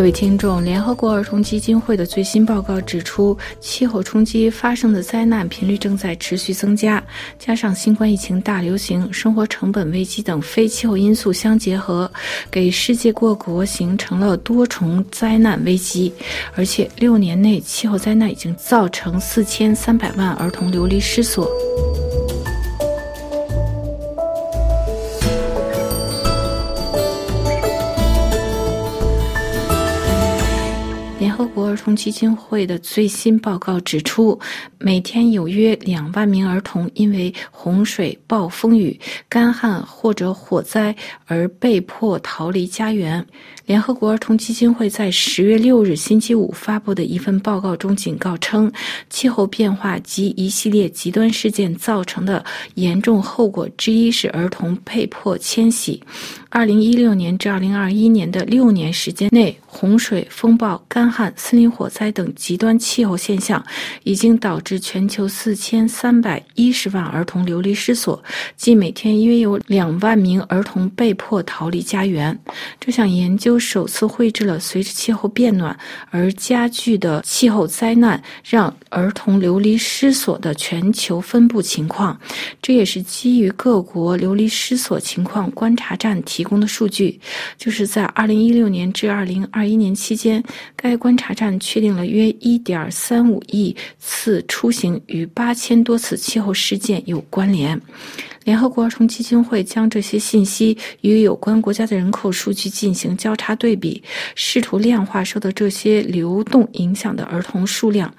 各位听众，联合国儿童基金会的最新报告指出，气候冲击发生的灾难频率正在持续增加，加上新冠疫情大流行、生活成本危机等非气候因素相结合，给世界各国形成了多重灾难危机。而且，六年内气候灾难已经造成四千三百万儿童流离失所。童基金会的最新报告指出，每天有约两万名儿童因为洪水、暴风雨、干旱或者火灾而被迫逃离家园。联合国儿童基金会在十月六日星期五发布的一份报告中警告称，气候变化及一系列极端事件造成的严重后果之一是儿童被迫迁徙。二零一六年至二零二一年的六年时间内，洪水、风暴、干旱、森林火灾等极端气候现象已经导致全球四千三百一十万儿童流离失所，即每天约有两万名儿童被迫逃离家园。这项研究首次绘制了随着气候变暖而加剧的气候灾难让儿童流离失所的全球分布情况，这也是基于各国流离失所情况观察站提。供的数据，就是在二零一六年至二零二二一年期间，该观察站确定了约一点三五亿次出行与八千多次气候事件有关联。联合国儿童基金会将这些信息与有关国家的人口数据进行交叉对比，试图量化受到这些流动影响的儿童数量。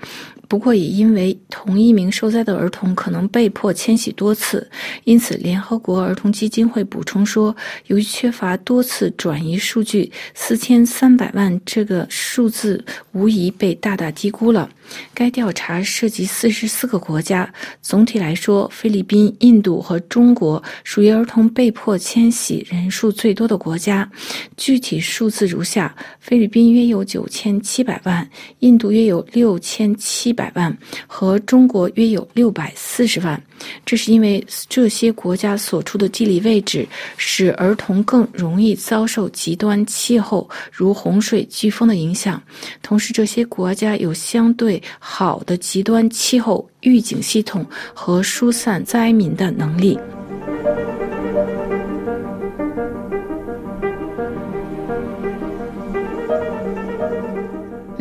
不过，也因为同一名受灾的儿童可能被迫迁徙多次，因此联合国儿童基金会补充说，由于缺乏多次转移数据，四千三百万这个数字无疑被大大低估了。该调查涉及四十四个国家，总体来说，菲律宾、印度和中国属于儿童被迫迁徙人数最多的国家。具体数字如下：菲律宾约有九千七百万，印度约有六千七百。万和中国约有六百四十万，这是因为这些国家所处的地理位置使儿童更容易遭受极端气候如洪水、飓风的影响。同时，这些国家有相对好的极端气候预警系统和疏散灾民的能力。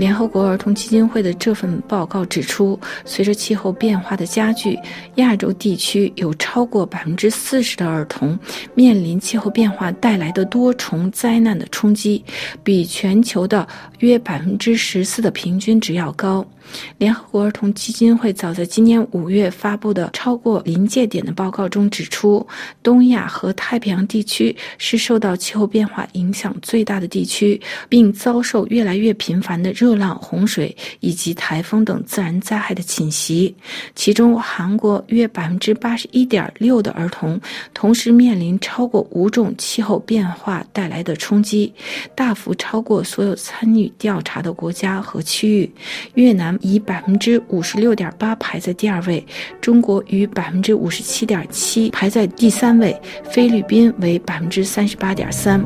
联合国儿童基金会的这份报告指出，随着气候变化的加剧，亚洲地区有超过百分之四十的儿童面临气候变化带来的多重灾难的冲击，比全球的约百分之十四的平均值要高。联合国儿童基金会早在今年五月发布的超过临界点的报告中指出，东亚和太平洋地区是受到气候变化影响最大的地区，并遭受越来越频繁的热浪、洪水以及台风等自然灾害的侵袭。其中，韩国约百分之八十一点六的儿童同时面临超过五种气候变化带来的冲击，大幅超过所有参与调查的国家和区域。越南。以百分之五十六点八排在第二位，中国与百分之五十七点七排在第三位，菲律宾为百分之三十八点三。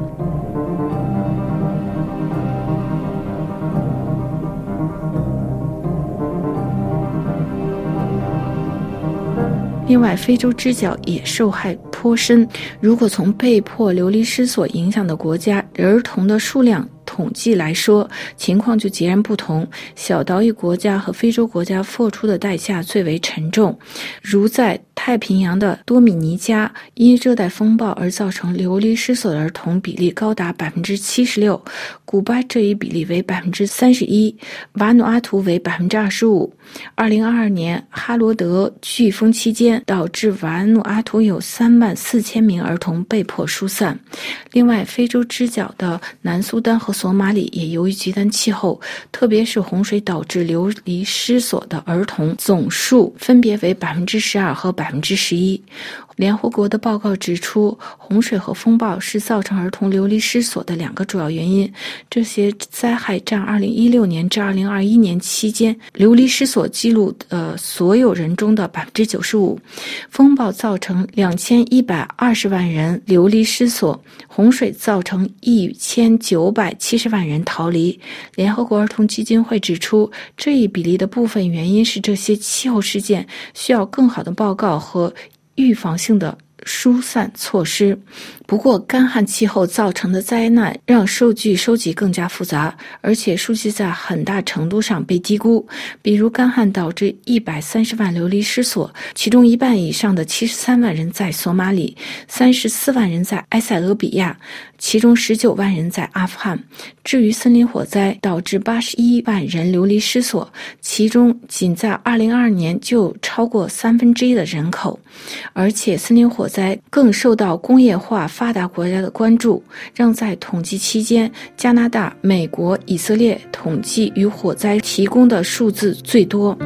另外，非洲之角也受害颇深。如果从被迫流离失所影响的国家儿童的数量，统计来说，情况就截然不同。小岛屿国家和非洲国家付出的代价最为沉重，如在太平洋的多米尼加，因热带风暴而造成流离失所的儿童比例高达百分之七十六；古巴这一比例为百分之三十一，瓦努阿图为百分之二十五。二零二二年哈罗德飓风期间，导致瓦努阿图有三万四千名儿童被迫疏散。另外，非洲之角的南苏丹和索马里也由于极端气候，特别是洪水导致流离失所的儿童总数分别为百分之十二和百分百分之十一。联合国的报告指出，洪水和风暴是造成儿童流离失所的两个主要原因。这些灾害占2016年至2021年期间流离失所记录的所有人中的95%。风暴造成2120万人流离失所，洪水造成1970万人逃离。联合国儿童基金会指出，这一比例的部分原因是这些气候事件需要更好的报告和。预防性的疏散措施。不过，干旱气候造成的灾难让数据收集更加复杂，而且数据在很大程度上被低估。比如，干旱导致一百三十万流离失所，其中一半以上的七十三万人在索马里，三十四万人在埃塞俄比亚，其中十九万人在阿富汗。至于森林火灾，导致八十一万人流离失所，其中仅在二零二二年就超过三分之一的人口。而且，森林火灾更受到工业化。发达国家的关注，让在统计期间，加拿大、美国、以色列统计与火灾提供的数字最多。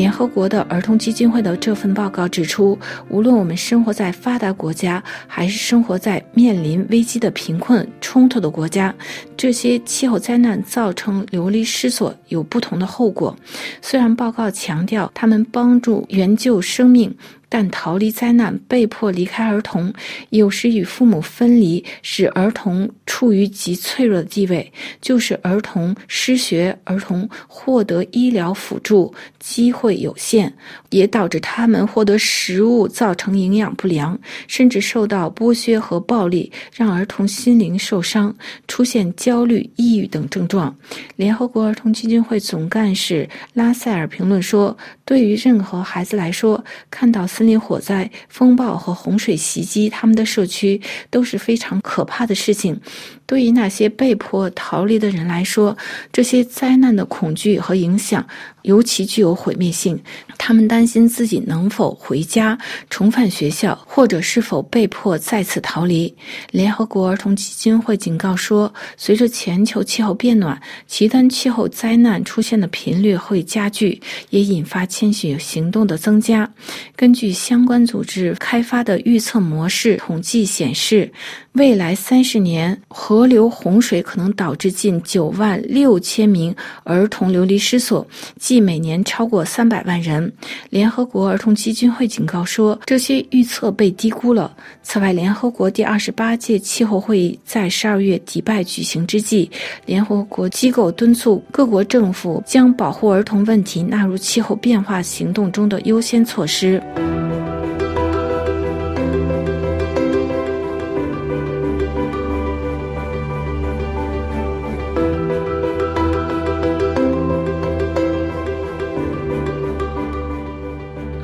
联合国的儿童基金会的这份报告指出，无论我们生活在发达国家，还是生活在面临危机的贫困冲突的国家，这些气候灾难造成流离失所有不同的后果。虽然报告强调他们帮助援救生命。但逃离灾难、被迫离开儿童，有时与父母分离，使儿童处于极脆弱的地位，就是儿童失学、儿童获得医疗辅助机会有限，也导致他们获得食物造成营养不良，甚至受到剥削和暴力，让儿童心灵受伤，出现焦虑、抑郁等症状。联合国儿童基金会总干事拉塞尔评论说：“对于任何孩子来说，看到。”森林火灾、风暴和洪水袭击他们的社区都是非常可怕的事情。对于那些被迫逃离的人来说，这些灾难的恐惧和影响尤其具有毁灭性。他们担心自己能否回家、重返学校，或者是否被迫再次逃离。联合国儿童基金会警告说，随着全球气候变暖，极端气候灾难出现的频率会加剧，也引发迁徙行动的增加。根据相关组织开发的预测模式统计显示，未来三十年河流洪水可能导致近九万六千名儿童流离失所，即每年超过三百万人。联合国儿童基金会警告说，这些预测被低估了。此外，联合国第二十八届气候会议在十二月迪拜举行之际，联合国机构敦促各国政府将保护儿童问题纳入气候变化行动中的优先措施。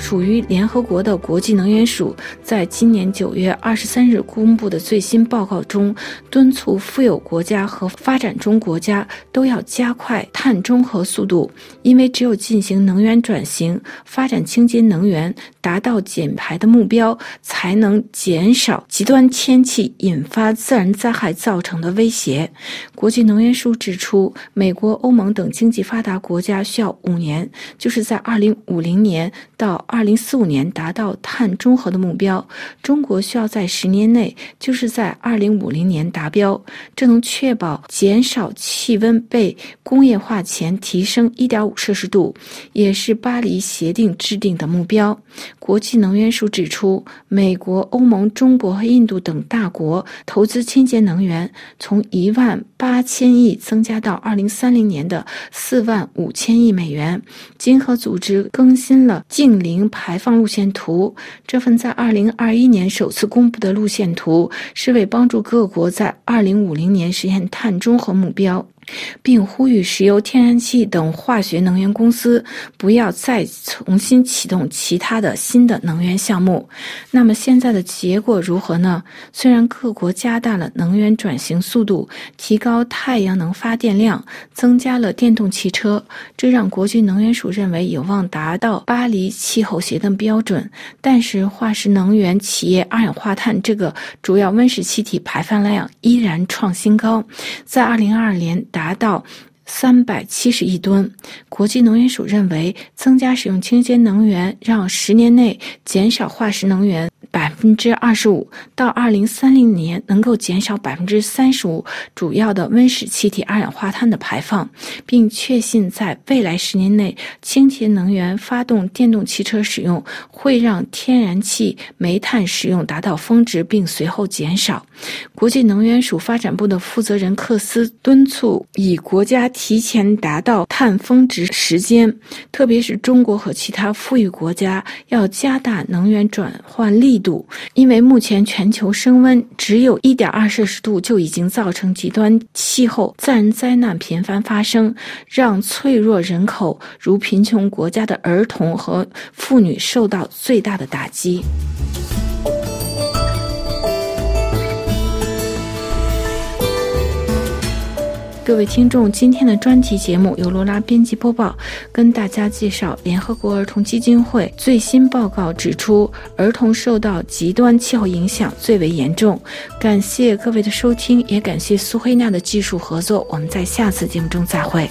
属于联合国的国际能源署在今年九月二十三日公布的最新报告中，敦促富有国家和发展中国家都要加快碳中和速度，因为只有进行能源转型，发展清洁能源，达到减排的目标，才能减少极端天气引发自然灾害造成的威胁。国际能源署指出，美国、欧盟等经济发达国家需要五年，就是在二零五零年到。二零四五年达到碳中和的目标，中国需要在十年内，就是在二零五零年达标。这能确保减少气温被工业化前提升一点五摄氏度，也是巴黎协定制定的目标。国际能源署指出，美国、欧盟、中国和印度等大国投资清洁能源，从一万八千亿增加到二零三零年的四万五千亿美元。经合组织更新了净零。排放路线图，这份在二零二一年首次公布的路线图，是为帮助各国在二零五零年实现碳中和目标。并呼吁石油、天然气等化学能源公司不要再重新启动其他的新的能源项目。那么现在的结果如何呢？虽然各国加大了能源转型速度，提高太阳能发电量，增加了电动汽车，这让国际能源署认为有望达到巴黎气候协定标准。但是化石能源企业二氧化碳这个主要温室气体排放量依然创新高，在二零二二年。达到三百七十亿吨。国际能源署认为，增加使用清洁能源，让十年内减少化石能源。百分之二十五，到二零三零年能够减少百分之三十五主要的温室气体二氧化碳的排放，并确信在未来十年内，清洁能源发动电动汽车使用会让天然气、煤炭使用达到峰值，并随后减少。国际能源署发展部的负责人克斯敦促以国家提前达到碳峰值时间，特别是中国和其他富裕国家要加大能源转换力度。因为目前全球升温只有一点二摄氏度，就已经造成极端气候、自然灾难频繁发生，让脆弱人口如贫穷国家的儿童和妇女受到最大的打击。各位听众，今天的专题节目由罗拉编辑播报，跟大家介绍联合国儿童基金会最新报告指出，儿童受到极端气候影响最为严重。感谢各位的收听，也感谢苏黑娜的技术合作。我们在下次节目中再会。